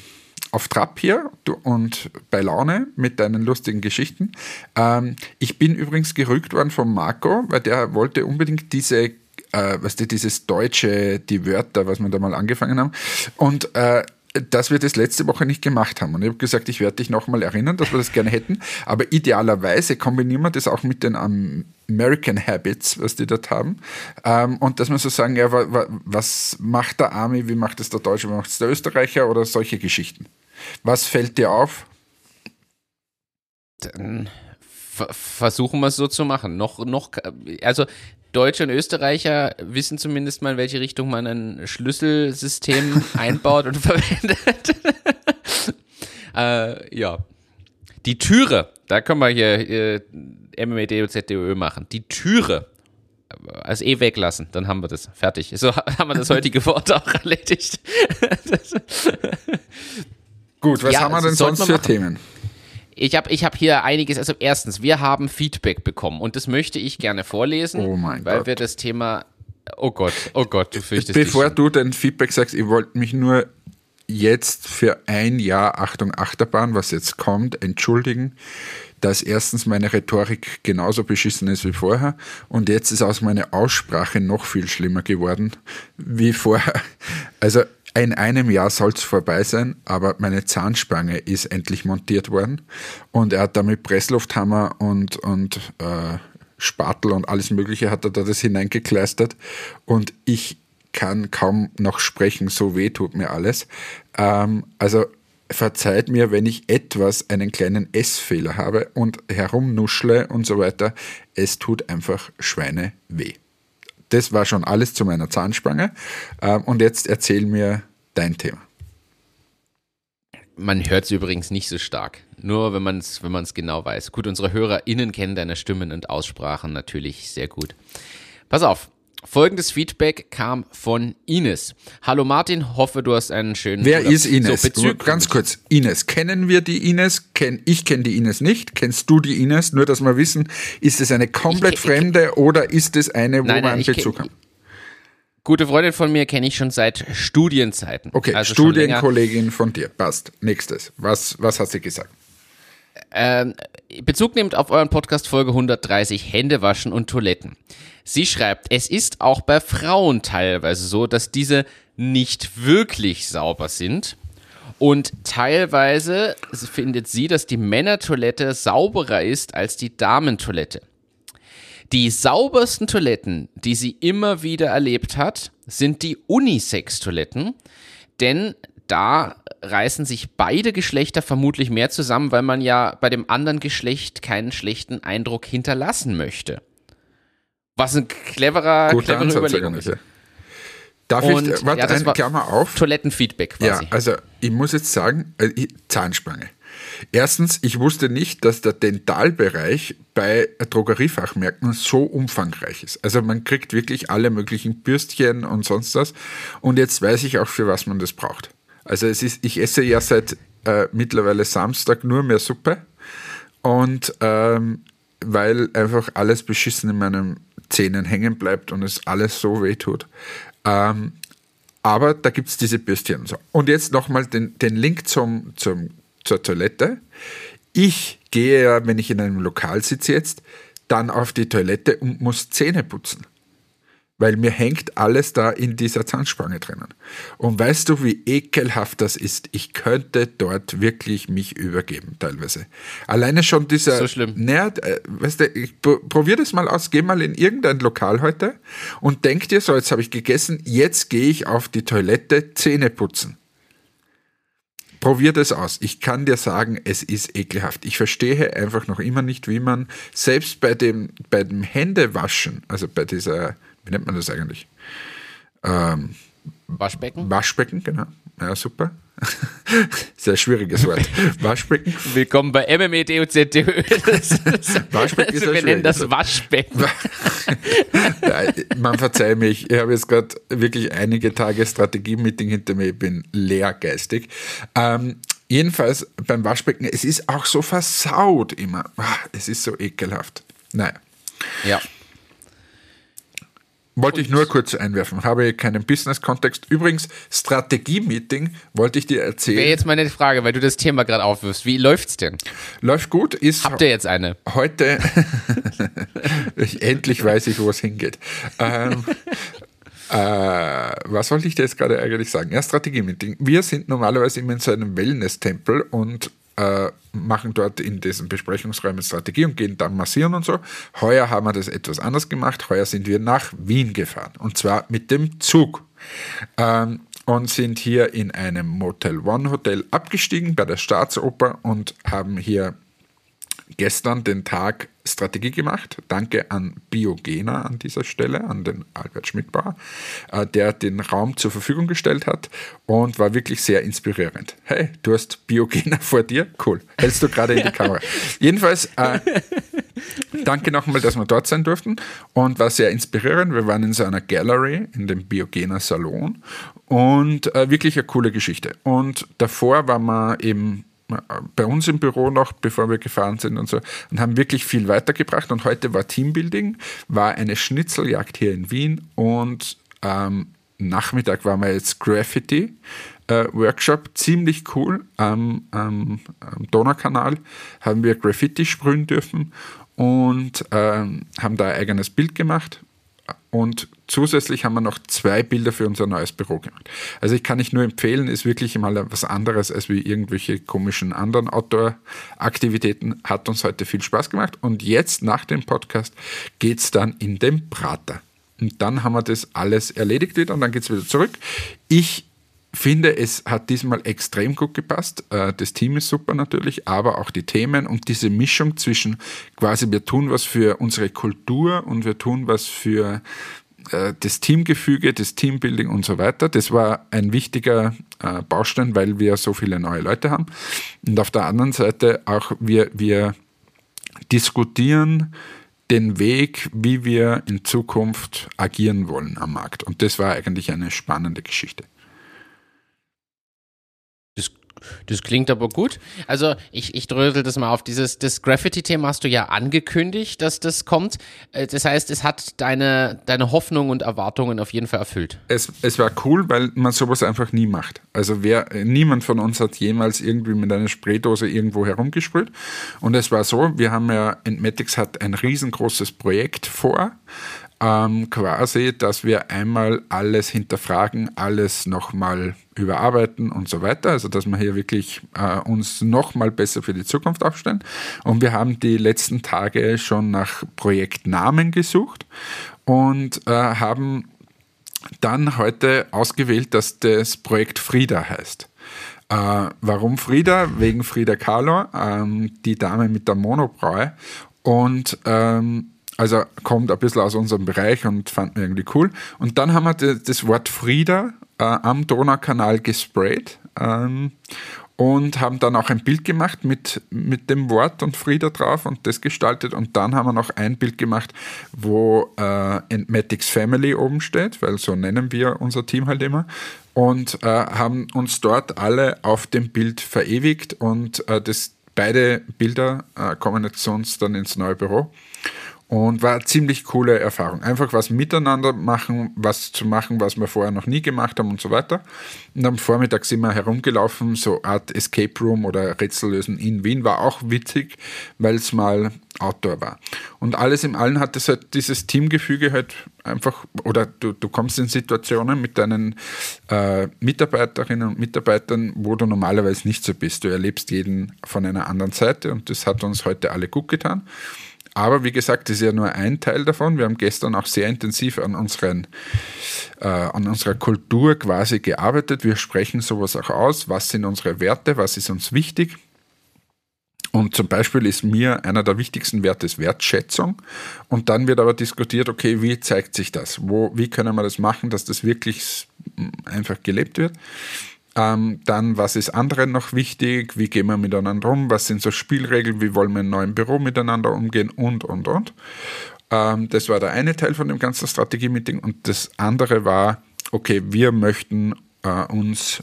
[SPEAKER 2] auf Trab hier und bei Laune mit deinen lustigen Geschichten. Ähm, ich bin übrigens gerügt worden von Marco, weil der wollte unbedingt diese, äh, was du, dieses Deutsche, die Wörter, was wir da mal angefangen haben. Und äh, dass wir das letzte Woche nicht gemacht haben. Und ich habe gesagt, ich werde dich nochmal erinnern, dass wir das gerne hätten. Aber idealerweise kombinieren wir das auch mit den American Habits, was die dort haben. Ähm, und dass wir so sagen, ja, was macht der Army, wie macht es der Deutsche, wie macht es der Österreicher oder solche Geschichten. Was fällt dir auf?
[SPEAKER 1] Dann versuchen wir es so zu machen. Noch, noch, also Deutsche und Österreicher wissen zumindest mal, in welche Richtung man ein Schlüsselsystem einbaut und verwendet. äh, ja. Die Türe, da können wir hier äh, MMEDOZDÖ machen. Die Türe als eh weglassen, dann haben wir das. Fertig. So haben wir das heutige Wort auch erledigt.
[SPEAKER 2] Gut, was ja, haben wir denn sonst für Themen?
[SPEAKER 1] Ich habe ich hab hier einiges. Also erstens, wir haben Feedback bekommen und das möchte ich gerne vorlesen,
[SPEAKER 2] oh mein
[SPEAKER 1] weil
[SPEAKER 2] Gott.
[SPEAKER 1] wir das Thema. Oh Gott, oh Gott, du fürchtest
[SPEAKER 2] Bevor du dein Feedback sagst, ich wollte mich nur jetzt für ein Jahr Achtung Achterbahn, was jetzt kommt, entschuldigen, dass erstens meine Rhetorik genauso beschissen ist wie vorher und jetzt ist aus meiner Aussprache noch viel schlimmer geworden wie vorher. Also in einem Jahr soll es vorbei sein, aber meine Zahnspange ist endlich montiert worden und er hat damit Presslufthammer und, und äh, Spatel und alles Mögliche hat er da das hineingekleistert und ich kann kaum noch sprechen, so weh tut mir alles. Ähm, also verzeiht mir, wenn ich etwas einen kleinen S-Fehler habe und herumnuschle und so weiter. Es tut einfach Schweine weh. Das war schon alles zu meiner Zahnspange. Ähm, und jetzt erzähl mir dein Thema.
[SPEAKER 1] Man hört es übrigens nicht so stark. Nur wenn man es wenn genau weiß. Gut, unsere HörerInnen kennen deine Stimmen und Aussprachen natürlich sehr gut. Pass auf, Folgendes Feedback kam von Ines. Hallo Martin, hoffe du hast einen schönen
[SPEAKER 2] Wer Urlaub. ist Ines? So, Ganz kurz, Ines. Kennen wir die Ines? Kenn, ich kenne die Ines nicht. Kennst du die Ines? Nur, dass wir wissen, ist es eine komplett ich, fremde ich, oder ist es eine, wo nein, man einen Bezug hat?
[SPEAKER 1] Gute Freundin von mir kenne ich schon seit Studienzeiten.
[SPEAKER 2] Okay, also Studienkollegin von dir. Passt. Nächstes. Was, was hat sie gesagt?
[SPEAKER 1] Ähm, Bezug nimmt auf euren Podcast Folge 130 Hände waschen und Toiletten. Sie schreibt, es ist auch bei Frauen teilweise so, dass diese nicht wirklich sauber sind. Und teilweise findet sie, dass die Männertoilette sauberer ist als die Damentoilette. Die saubersten Toiletten, die sie immer wieder erlebt hat, sind die Unisex-Toiletten, denn da reißen sich beide Geschlechter vermutlich mehr zusammen, weil man ja bei dem anderen Geschlecht keinen schlechten Eindruck hinterlassen möchte. Was ein cleverer, Gute clevere Überlegung ist.
[SPEAKER 2] Darf
[SPEAKER 1] Und,
[SPEAKER 2] ich, warte,
[SPEAKER 1] ja, das
[SPEAKER 2] ein
[SPEAKER 1] war
[SPEAKER 2] Klammer auf.
[SPEAKER 1] Toilettenfeedback
[SPEAKER 2] Ja,
[SPEAKER 1] quasi.
[SPEAKER 2] also ich muss jetzt sagen, äh, Zahnspange. Erstens, ich wusste nicht, dass der Dentalbereich bei Drogeriefachmärkten so umfangreich ist. Also man kriegt wirklich alle möglichen Bürstchen und sonst was. Und jetzt weiß ich auch, für was man das braucht. Also es ist, ich esse ja seit äh, mittlerweile Samstag nur mehr Suppe. Und ähm, weil einfach alles beschissen in meinen Zähnen hängen bleibt und es alles so weh tut. Ähm, aber da gibt es diese Bürstchen und so. Und jetzt nochmal den, den Link zum, zum, zur Toilette. Ich gehe ja, wenn ich in einem Lokal sitze jetzt, dann auf die Toilette und muss Zähne putzen. Weil mir hängt alles da in dieser Zahnspange drinnen. Und weißt du, wie ekelhaft das ist? Ich könnte dort wirklich mich übergeben, teilweise. Alleine schon dieser.
[SPEAKER 1] So schlimm.
[SPEAKER 2] Naja, äh, weißt du, ich pro- probier das mal aus. Geh mal in irgendein Lokal heute und denk dir so, jetzt habe ich gegessen, jetzt gehe ich auf die Toilette Zähne putzen. Probier das aus. Ich kann dir sagen, es ist ekelhaft. Ich verstehe einfach noch immer nicht, wie man selbst bei dem, bei dem Händewaschen, also bei dieser, wie nennt man das eigentlich? Ähm,
[SPEAKER 1] Waschbecken.
[SPEAKER 2] Waschbecken, genau. Ja, super. Sehr schwieriges Wort. Waschbecken.
[SPEAKER 1] Willkommen bei MME DOZDÖ.
[SPEAKER 2] Waschbecken ist
[SPEAKER 1] also wir nennen das. Waschbecken.
[SPEAKER 2] Man verzeiht mich, ich habe jetzt gerade wirklich einige Tage Strategie-Meeting hinter mir, ich bin leergeistig. Ähm, jedenfalls beim Waschbecken, es ist auch so versaut immer. Es ist so ekelhaft. Naja,
[SPEAKER 1] Ja.
[SPEAKER 2] Wollte ich nur kurz einwerfen, habe keinen Business-Kontext. Übrigens, Strategie-Meeting wollte ich dir
[SPEAKER 1] Wäre
[SPEAKER 2] erzählen.
[SPEAKER 1] jetzt meine Frage, weil du das Thema gerade aufwirfst. Wie läuft's denn?
[SPEAKER 2] Läuft gut, ist
[SPEAKER 1] Habt ihr jetzt eine?
[SPEAKER 2] heute, ich, endlich weiß ich, wo es hingeht. Ähm, äh, was wollte ich dir jetzt gerade eigentlich sagen? Ja, Strategie-Meeting. Wir sind normalerweise immer in so einem Wellness-Tempel und äh, machen dort in diesen Besprechungsräumen Strategie und gehen dann massieren und so. Heuer haben wir das etwas anders gemacht. Heuer sind wir nach Wien gefahren und zwar mit dem Zug. Ähm, und sind hier in einem Motel One Hotel abgestiegen bei der Staatsoper und haben hier gestern den Tag Strategie gemacht. Danke an Biogena an dieser Stelle, an den Albert Schmidbauer, äh, der den Raum zur Verfügung gestellt hat und war wirklich sehr inspirierend. Hey, du hast Biogena vor dir? Cool. Hältst du gerade in die Kamera. Jedenfalls, äh, danke nochmal, dass wir dort sein durften und war sehr inspirierend. Wir waren in so einer Gallery in dem Biogena Salon und äh, wirklich eine coole Geschichte. Und davor waren wir eben bei uns im Büro noch, bevor wir gefahren sind und so, und haben wirklich viel weitergebracht. Und heute war Teambuilding, war eine Schnitzeljagd hier in Wien und ähm, Nachmittag waren wir jetzt Graffiti. Äh, Workshop, ziemlich cool. Am, am, am Donaukanal haben wir Graffiti sprühen dürfen und ähm, haben da ein eigenes Bild gemacht. Und zusätzlich haben wir noch zwei Bilder für unser neues Büro gemacht. Also ich kann nicht nur empfehlen, ist wirklich mal was anderes als wie irgendwelche komischen anderen Outdoor-Aktivitäten. Hat uns heute viel Spaß gemacht. Und jetzt nach dem Podcast geht es dann in den Prater. Und dann haben wir das alles erledigt wieder und dann geht es wieder zurück. Ich finde, es hat diesmal extrem gut gepasst. Äh, Das Team ist super natürlich, aber auch die Themen und diese Mischung zwischen quasi wir tun was für unsere Kultur und wir tun was für äh, das Teamgefüge, das Teambuilding und so weiter. Das war ein wichtiger äh, Baustein, weil wir so viele neue Leute haben. Und auf der anderen Seite auch wir, wir diskutieren den Weg, wie wir in Zukunft agieren wollen am Markt. Und das war eigentlich eine spannende Geschichte.
[SPEAKER 1] Das, klingt aber gut. Also ich, ich drösel das mal auf. Dieses das Graffiti-Thema hast du ja angekündigt, dass das kommt. Äh, Das heißt, es hat deine, deine Hoffnungen und Erwartungen auf jeden Fall erfüllt.
[SPEAKER 2] Es, es war cool, weil man sowas einfach nie macht. Also wer, niemand von uns hat jemals irgendwie mit einer Spraydose irgendwo herumgesprüht. Und es war so, wir haben ja, Entmatics hat ein riesengroßes Projekt vor, ähm, quasi, dass wir einmal alles hinterfragen, alles nochmal überarbeiten und so weiter. Also dass wir hier wirklich äh, uns nochmal besser für die Zukunft aufstellen. Und wir haben die letzten Tage schon nach Projektnamen gesucht und äh, haben dann heute ausgewählt, dass das Projekt Frieda heißt. Äh, warum Frieda? Wegen Frida Kahlo, ähm, die Dame mit der Monobraue. Und ähm, Also kommt ein bisschen aus unserem Bereich und fanden wir irgendwie cool. Und dann haben wir das Wort Frieda äh, am Donaukanal gesprayt. Ähm, und haben dann auch ein Bild gemacht mit, mit dem Wort und Frieda drauf und das gestaltet. Und dann haben wir noch ein Bild gemacht, wo äh, Entmatics Family oben steht, weil so nennen wir unser Team halt immer. Und äh, haben uns dort alle auf dem Bild verewigt und äh, das, beide Bilder äh, kommen jetzt zu uns dann ins neue Büro. Und war ziemlich coole Erfahrung. Einfach was miteinander machen, was zu machen, was wir vorher noch nie gemacht haben und so weiter. Und am Vormittag sind wir herumgelaufen, so Art Escape Room oder Rätsellösen in Wien war auch witzig, weil es mal Outdoor war. Und alles im Allen hat es halt dieses Teamgefüge halt einfach, oder du, du kommst in Situationen mit deinen äh, Mitarbeiterinnen und Mitarbeitern, wo du normalerweise nicht so bist. Du erlebst jeden von einer anderen Seite und das hat uns heute alle gut getan. Aber wie gesagt, das ist ja nur ein Teil davon. Wir haben gestern auch sehr intensiv an, unseren, äh, an unserer Kultur quasi gearbeitet. Wir sprechen sowas auch aus. Was sind unsere Werte? Was ist uns wichtig? Und zum Beispiel ist mir einer der wichtigsten Werte Wertschätzung. Und dann wird aber diskutiert, okay, wie zeigt sich das? Wo, wie können wir das machen, dass das wirklich einfach gelebt wird? Ähm, dann, was ist anderen noch wichtig? Wie gehen wir miteinander um? Was sind so Spielregeln? Wie wollen wir im neuen Büro miteinander umgehen? Und, und, und. Ähm, das war der eine Teil von dem ganzen Strategie-Meeting. Und das andere war, okay, wir möchten äh, uns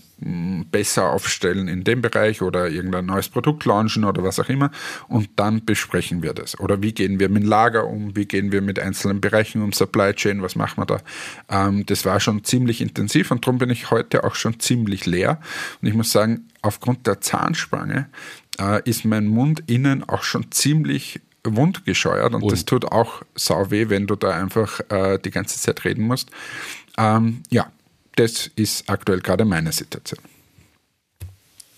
[SPEAKER 2] besser aufstellen in dem Bereich oder irgendein neues Produkt launchen oder was auch immer und dann besprechen wir das. Oder wie gehen wir mit dem Lager um, wie gehen wir mit einzelnen Bereichen um, Supply Chain, was machen wir da. Ähm, das war schon ziemlich intensiv und darum bin ich heute auch schon ziemlich leer. Und ich muss sagen, aufgrund der Zahnspange äh, ist mein Mund innen auch schon ziemlich wundgescheuert und, und, das tut auch sau weh, wenn du da einfach äh, die ganze Zeit reden musst. Ähm, ja, das ist aktuell gerade meine Situation.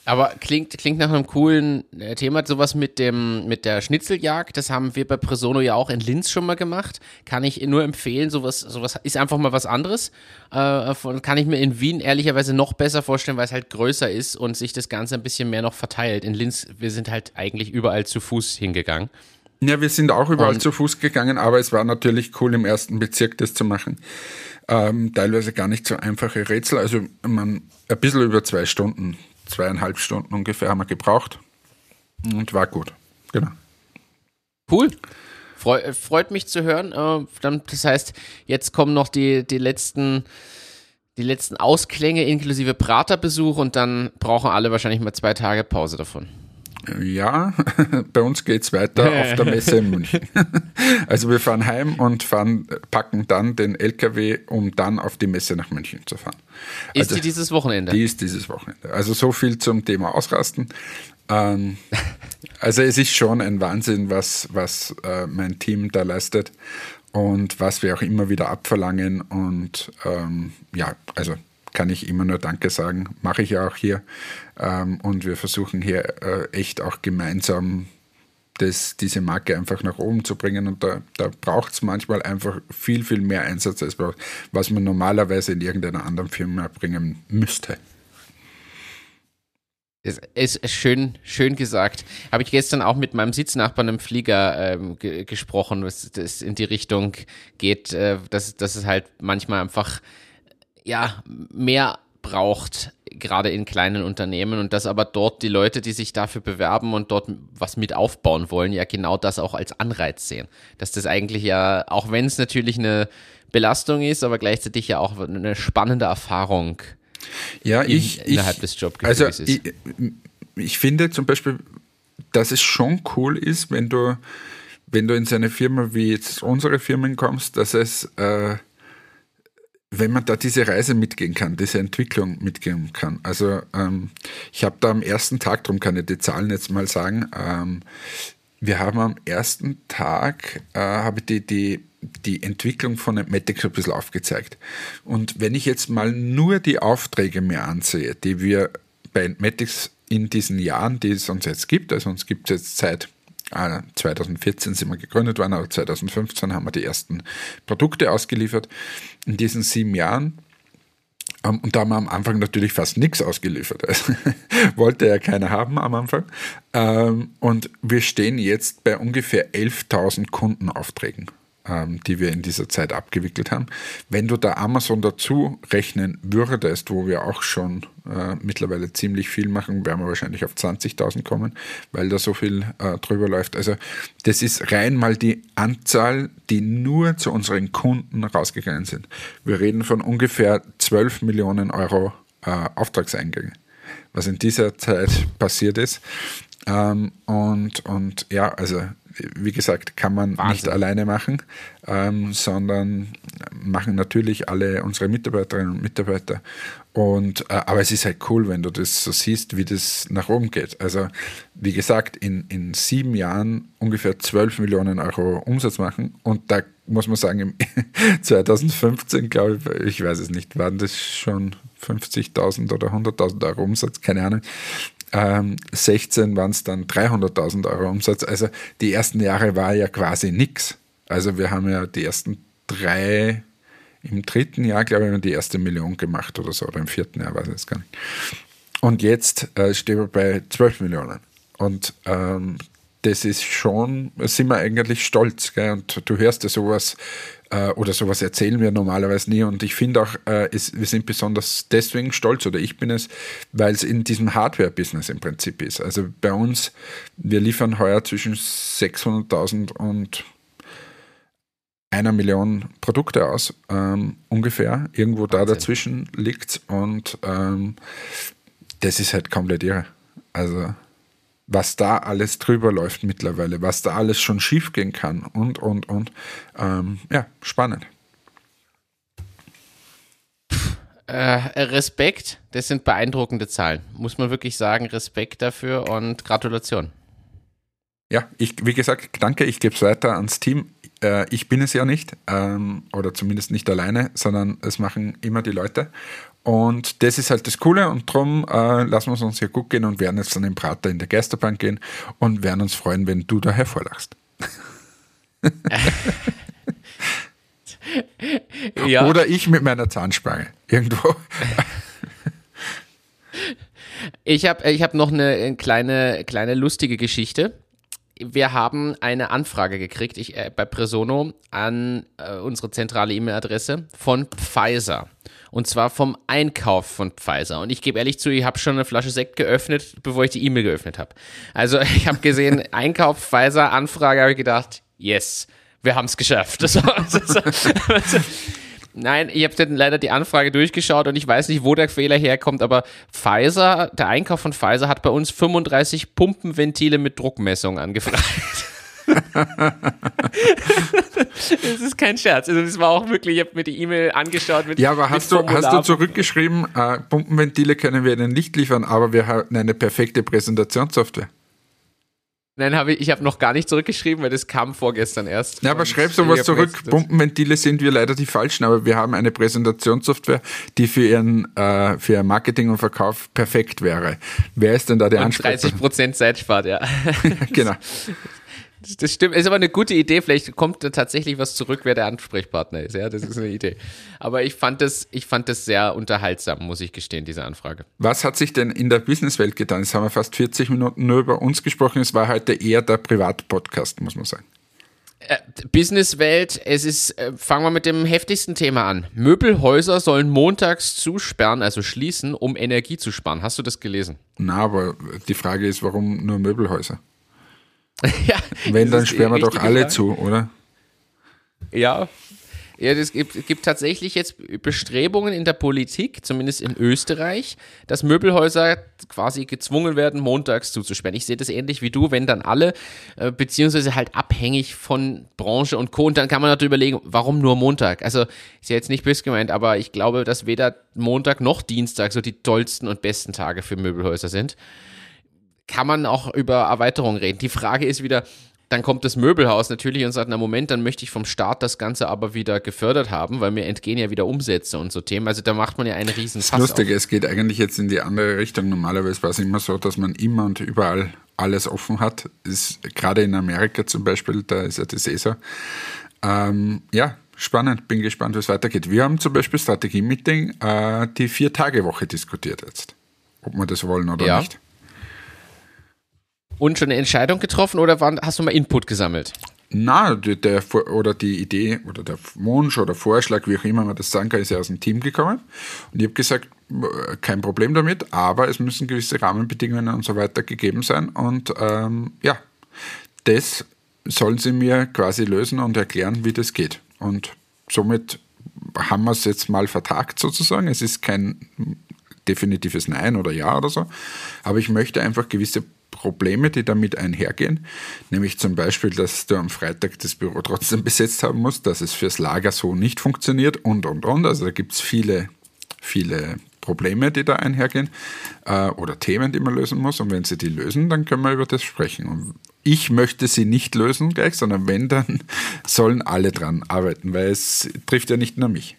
[SPEAKER 1] Aber klingt, klingt nach einem coolen äh, Thema. Sowas mit dem, mit der Schnitzeljagd, das haben wir bei Presono ja auch in Linz schon mal gemacht. Kann ich nur empfehlen. Sowas, sowas ist einfach mal was anderes. Äh, von, kann ich mir in Wien ehrlicherweise noch besser vorstellen, weil es halt größer ist und sich das Ganze ein bisschen mehr noch verteilt. In Linz, wir sind halt eigentlich überall zu Fuß hingegangen.
[SPEAKER 2] Ja, wir sind auch überall und zu Fuß gegangen, aber es war natürlich cool im ersten Bezirk das zu machen. Ähm, teilweise gar nicht so einfache Rätsel. Also man, ein bisschen über zwei Stunden, zweieinhalb Stunden ungefähr haben wir gebraucht. Und war gut. Genau.
[SPEAKER 1] Cool. Freu, freut mich zu hören. Äh, das heißt, jetzt kommen noch die, die letzten die letzten Ausklänge inklusive Praterbesuch und dann brauchen alle wahrscheinlich mal zwei Tage Pause davon.
[SPEAKER 2] Ja, bei uns geht es weiter auf der Messe in München. Also wir fahren heim und fahren, packen dann den LKW, um dann auf die Messe nach München zu fahren.
[SPEAKER 1] Ist also, die dieses Wochenende?
[SPEAKER 2] Die ist dieses Wochenende. Also so viel zum Thema Ausrasten. Ähm, also es ist schon ein Wahnsinn, was, was äh, mein Team da leistet und was wir auch immer wieder abverlangen. Und ähm, ja, also kann ich immer nur Danke sagen. Mache ich ja auch hier. Ähm, und wir versuchen hier äh, echt auch gemeinsam das, diese Marke einfach nach oben zu bringen. Und da, da braucht es manchmal einfach viel, viel mehr Einsatz, als was man normalerweise in irgendeiner anderen Firma bringen müsste.
[SPEAKER 1] Es ist schön, schön gesagt. Habe ich gestern auch mit meinem Sitznachbarn im Flieger ähm, ge gesprochen, dass das in die Richtung geht, äh, dass, dass es halt manchmal einfach ja, mehr braucht, gerade in kleinen Unternehmen und dass aber dort die Leute, die sich dafür bewerben und dort was mit aufbauen wollen, ja genau das auch als Anreiz sehen. Dass das eigentlich ja, auch wenn es natürlich eine Belastung ist, aber gleichzeitig ja auch eine spannende Erfahrung
[SPEAKER 2] ja, ich,
[SPEAKER 1] in, innerhalb ich, des
[SPEAKER 2] Jobgefühls also ist. Ich, ich finde zum Beispiel, dass es schon cool ist, wenn du, wenn du in so eine Firma wie jetzt unsere Firmen kommst, dass es äh, wenn man da diese Reise mitgehen kann, diese Entwicklung mitgehen kann. Also ähm, ich habe da am ersten Tag, darum kann ich die Zahlen jetzt mal sagen, ähm, wir haben am ersten Tag, äh, habe ich die, die, die Entwicklung von Matic ein bisschen aufgezeigt. Und wenn ich jetzt mal nur die Aufträge mir ansehe, die wir bei Matics in diesen Jahren, die es uns jetzt gibt, also uns gibt es jetzt seit 2014 sind wir gegründet worden, aber 2015 haben wir die ersten Produkte ausgeliefert. In diesen sieben Jahren ähm, und da haben wir am Anfang natürlich fast nichts ausgeliefert. Also, wollte ja keiner haben am Anfang. Ähm, und wir stehen jetzt bei ungefähr 11.000 Kundenaufträgen. Ähm, die wir in dieser Zeit abgewickelt haben. Wenn du da Amazon dazu rechnen würdest, wo wir auch schon äh, mittlerweile ziemlich viel machen, werden wir wahrscheinlich auf 20.000 kommen, weil da so viel äh, drüber läuft. Also das ist rein mal die Anzahl, die nur zu unseren Kunden rausgegangen sind. Wir reden von ungefähr 12 Millionen Euro äh, Auftragseingänge, was in dieser Zeit passiert ist. Ähm, und, und ja, also wie gesagt, kann man Wahnsinn. nicht alleine machen, ähm, sondern machen natürlich alle unsere Mitarbeiterinnen und Mitarbeiter. Und, äh, aber es ist halt cool, wenn du das so siehst, wie das nach oben geht. Also, wie gesagt, in, in sieben Jahren ungefähr 12 Millionen Euro Umsatz machen. Und da muss man sagen, im 2015, glaube ich, ich weiß es nicht, waren das schon 50.000 oder 100.000 Euro Umsatz, keine Ahnung. Ähm, 16 waren es dann 300.000 Euro Umsatz. Also die ersten Jahre war ja quasi nichts. Also wir haben ja die ersten drei, im dritten Jahr, glaube ich, haben die erste Million gemacht oder so, oder im vierten Jahr, weiß ich jetzt gar nicht. Und jetzt äh, stehen wir bei 12 Millionen. Und ähm, das ist schon, sind wir eigentlich stolz. Gell? Und du hörst ja sowas äh, oder sowas erzählen wir normalerweise nie. Und ich finde auch, äh, es, wir sind besonders deswegen stolz, oder ich bin es, weil es in diesem Hardware-Business im Prinzip ist. Also bei uns, wir liefern heuer zwischen 600.000 und einer Million Produkte aus, ähm, ungefähr. Irgendwo Wahnsinn. da dazwischen liegt Und ähm, das ist halt komplett irre. Also was da alles drüber läuft mittlerweile, was da alles schon schiefgehen kann und, und, und. Ähm, ja, spannend.
[SPEAKER 1] Äh, Respekt, das sind beeindruckende Zahlen. Muss man wirklich sagen, Respekt dafür und Gratulation.
[SPEAKER 2] Ja, ich, wie gesagt, danke, ich gebe es weiter ans Team. Äh, ich bin es ja nicht, ähm, oder zumindest nicht alleine, sondern es machen immer die Leute. Und das ist halt das Coole und darum äh, lassen wir es uns hier gut gehen und werden jetzt dann im Prater in der Geisterbank gehen und werden uns freuen, wenn du da hervorlachst. ja. Oder ich mit meiner Zahnspange. Irgendwo.
[SPEAKER 1] ich habe ich hab noch eine kleine, kleine lustige Geschichte wir haben eine Anfrage gekriegt ich, äh, bei Presono an äh, unsere zentrale E-Mail-Adresse von Pfizer. Und zwar vom Einkauf von Pfizer. Und ich gebe ehrlich zu, ich habe schon eine Flasche Sekt geöffnet, bevor ich die E-Mail geöffnet habe. Also ich habe gesehen, Einkauf Pfizer, Anfrage, habe ich gedacht, yes, wir haben es geschafft. Nein, ich habe leider die Anfrage durchgeschaut und ich weiß nicht, wo der Fehler herkommt, aber Pfizer, der Einkauf von Pfizer hat bei uns 35 Pumpenventile mit Druckmessung angefragt. das ist kein Scherz. Also das war auch wirklich, ich habe mir die E-Mail angeschaut. Mit,
[SPEAKER 2] ja, aber hast, du, hast du zurückgeschrieben, äh, Pumpenventile können wir Ihnen nicht liefern, aber wir haben eine perfekte Präsentationssoftware.
[SPEAKER 1] Nein, habe ich, ich habe noch gar nicht zurückgeschrieben, weil das kam vorgestern erst.
[SPEAKER 2] Ja, aber schreib sowas zurück. Pumpenventile sind wir leider die falschen, aber wir haben eine Präsentationssoftware, die für ihren äh, für Marketing und Verkauf perfekt wäre. Wer ist denn da der Ansprechpartner?
[SPEAKER 1] 30 Prozent Zeit spart, ja.
[SPEAKER 2] genau.
[SPEAKER 1] Das stimmt, ist aber eine gute Idee. Vielleicht kommt da tatsächlich was zurück, wer der Ansprechpartner ist. Ja, das ist eine Idee. Aber ich fand das, ich fand das sehr unterhaltsam, muss ich gestehen, diese Anfrage.
[SPEAKER 2] Was hat sich denn in der Businesswelt getan? Jetzt haben wir fast 40 Minuten nur über uns gesprochen. Es war heute eher der Privatpodcast, muss man sagen.
[SPEAKER 1] Äh, Businesswelt, es ist, äh, fangen wir mit dem heftigsten Thema an. Möbelhäuser sollen montags zusperren, also schließen, um Energie zu sparen. Hast du das gelesen?
[SPEAKER 2] Na, aber die Frage ist, warum nur Möbelhäuser? ja, Wenn, dann sperren wir doch alle Frage. zu, oder?
[SPEAKER 1] Ja. Ja, es gibt, gibt tatsächlich jetzt Bestrebungen in der Politik, zumindest in Österreich, dass Möbelhäuser quasi gezwungen werden, montags zuzusperren. Ich sehe das ähnlich wie du, wenn dann alle, äh, beziehungsweise halt abhängig von Branche und Co. Und dann kann man natürlich überlegen, warum nur Montag? Also ist ja jetzt nicht böse gemeint, aber ich glaube, dass weder Montag noch Dienstag so die tollsten und besten Tage für Möbelhäuser sind kann man auch über Erweiterungen reden. Die Frage ist wieder, dann kommt das Möbelhaus natürlich und sagt, na Moment, dann möchte ich vom Staat das Ganze aber wieder gefördert haben, weil mir entgehen ja wieder Umsätze und so Themen. Also da macht man ja einen riesen
[SPEAKER 2] Das Lustige, es geht eigentlich jetzt in die andere Richtung. Normalerweise war es immer so, dass man immer und überall alles offen hat. Ist, gerade in Amerika zum Beispiel, da ist ja das eh so. Ähm, ja, spannend, bin gespannt, wie es weitergeht. Wir haben zum Beispiel Strategie-Meeting äh, die Vier-Tage-Woche diskutiert jetzt. Ob wir das wollen oder ja. nicht.
[SPEAKER 1] Und schon eine Entscheidung getroffen oder waren, hast du mal Input gesammelt?
[SPEAKER 2] Na, der, der, oder die Idee oder der Wunsch oder Vorschlag, wie auch immer man das sagen kann, ist ja aus dem Team gekommen. Und ich habe gesagt, kein Problem damit, aber es müssen gewisse Rahmenbedingungen und so weiter gegeben sein. Und ähm, ja, das sollen sie mir quasi lösen und erklären, wie das geht. Und somit haben wir es jetzt mal vertagt sozusagen. Es ist kein definitives Nein oder Ja oder so, aber ich möchte einfach gewisse Probleme, die damit einhergehen, nämlich zum Beispiel, dass du am Freitag das Büro trotzdem besetzt haben musst, dass es fürs Lager so nicht funktioniert und, und, und. Also da gibt es viele, viele Probleme, die da einhergehen äh, oder Themen, die man lösen muss. Und wenn sie die lösen, dann können wir über das sprechen. Und ich möchte sie nicht lösen gleich, sondern wenn, dann sollen alle dran arbeiten, weil es trifft ja nicht nur mich.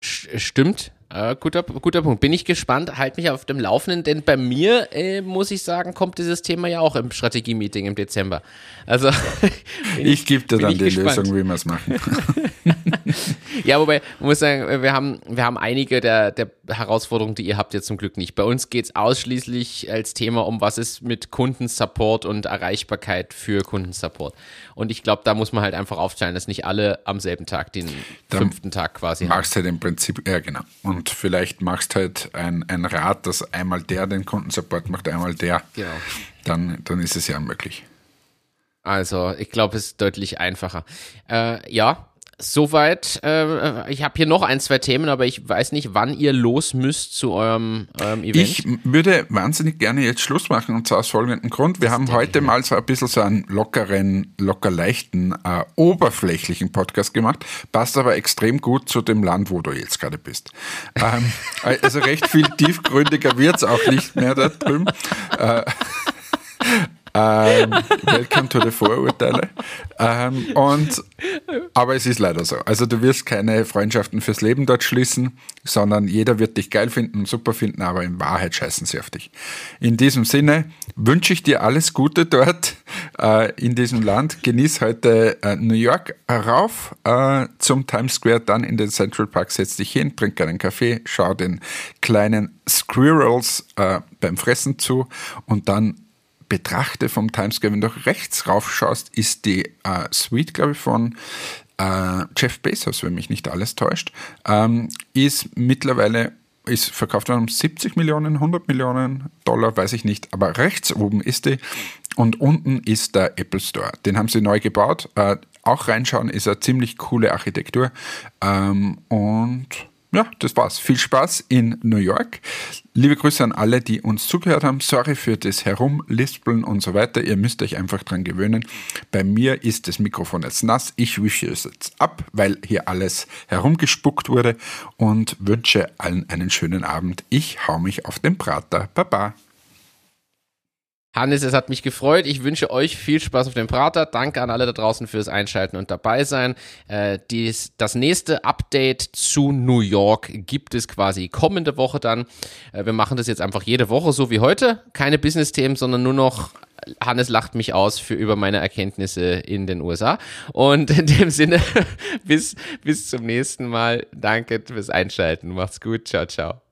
[SPEAKER 1] Stimmt, äh, guter, guter Punkt. Bin ich gespannt, halt mich auf dem Laufenden, denn bei mir, äh, muss ich sagen, kommt dieses Thema ja auch im Strategie-Meeting im Dezember. Also
[SPEAKER 2] ich, ich gebe dir dann die gespannt. Lösung, wie wir es machen.
[SPEAKER 1] ja, wobei, man muss sagen, wir haben, wir haben einige der, der Herausforderungen, die ihr habt, jetzt zum Glück nicht. Bei uns geht es ausschließlich als Thema um, was ist mit Kundensupport und Erreichbarkeit für Kundensupport. Und ich glaube, da muss man halt einfach aufteilen, dass nicht alle am selben Tag den dann fünften Tag quasi
[SPEAKER 2] machst haben. halt im Prinzip, ja genau. Und vielleicht machst halt ein, ein Rad, dass einmal der den Kundensupport macht, einmal der. Genau. Dann, dann ist es ja möglich.
[SPEAKER 1] Also, ich glaube, es ist deutlich einfacher. Äh, ja, Soweit. Äh, ich habe hier noch ein, zwei Themen, aber ich weiß nicht, wann ihr los müsst zu eurem, eurem Event.
[SPEAKER 2] Ich würde wahnsinnig gerne jetzt Schluss machen und zwar aus folgendem Grund. Wir haben heute ich. mal so ein bisschen so einen lockeren, locker leichten, äh, oberflächlichen Podcast gemacht. Passt aber extrem gut zu dem Land, wo du jetzt gerade bist. Ähm, also recht viel tiefgründiger wird es auch nicht mehr da drüben. Äh, ähm, welcome to the Vorurteile. Ähm, und, aber es ist leider so. Also du wirst keine Freundschaften fürs Leben dort schließen, sondern jeder wird dich geil finden und super finden, aber in Wahrheit scheißen sie auf dich. In diesem Sinne wünsche ich dir alles Gute dort äh, in diesem Land. Genieß heute äh, New York rauf äh, zum Times Square, dann in den Central Park, setz dich hin, trink einen Kaffee, schau den kleinen Squirrels äh, beim Fressen zu und dann betrachte vom Times Square, wenn du rechts rauf schaust, ist die äh, Suite, glaube ich, von äh, Jeff Bezos, wenn mich nicht alles täuscht, ähm, ist mittlerweile ist verkauft worden um 70 Millionen, 100 Millionen Dollar, weiß ich nicht, aber rechts oben ist die und unten ist der Apple Store. Den haben sie neu gebaut. Äh, auch reinschauen, ist eine ziemlich coole Architektur ähm, und ja, das war's. Viel Spaß in New York. Liebe Grüße an alle, die uns zugehört haben. Sorry für das Herumlispeln und so weiter. Ihr müsst euch einfach dran gewöhnen. Bei mir ist das Mikrofon jetzt nass. Ich wische es jetzt ab, weil hier alles herumgespuckt wurde und wünsche allen einen schönen Abend. Ich hau mich auf den Prater. Baba.
[SPEAKER 1] Hannes, es hat mich gefreut. Ich wünsche euch viel Spaß auf dem Prater. Danke an alle da draußen fürs Einschalten und dabei sein. Äh, dies, das nächste Update zu New York gibt es quasi kommende Woche dann. Äh, wir machen das jetzt einfach jede Woche, so wie heute. Keine Business-Themen, sondern nur noch Hannes lacht mich aus für über meine Erkenntnisse in den USA. Und in dem Sinne, bis, bis zum nächsten Mal. Danke fürs Einschalten. Macht's gut. Ciao, ciao.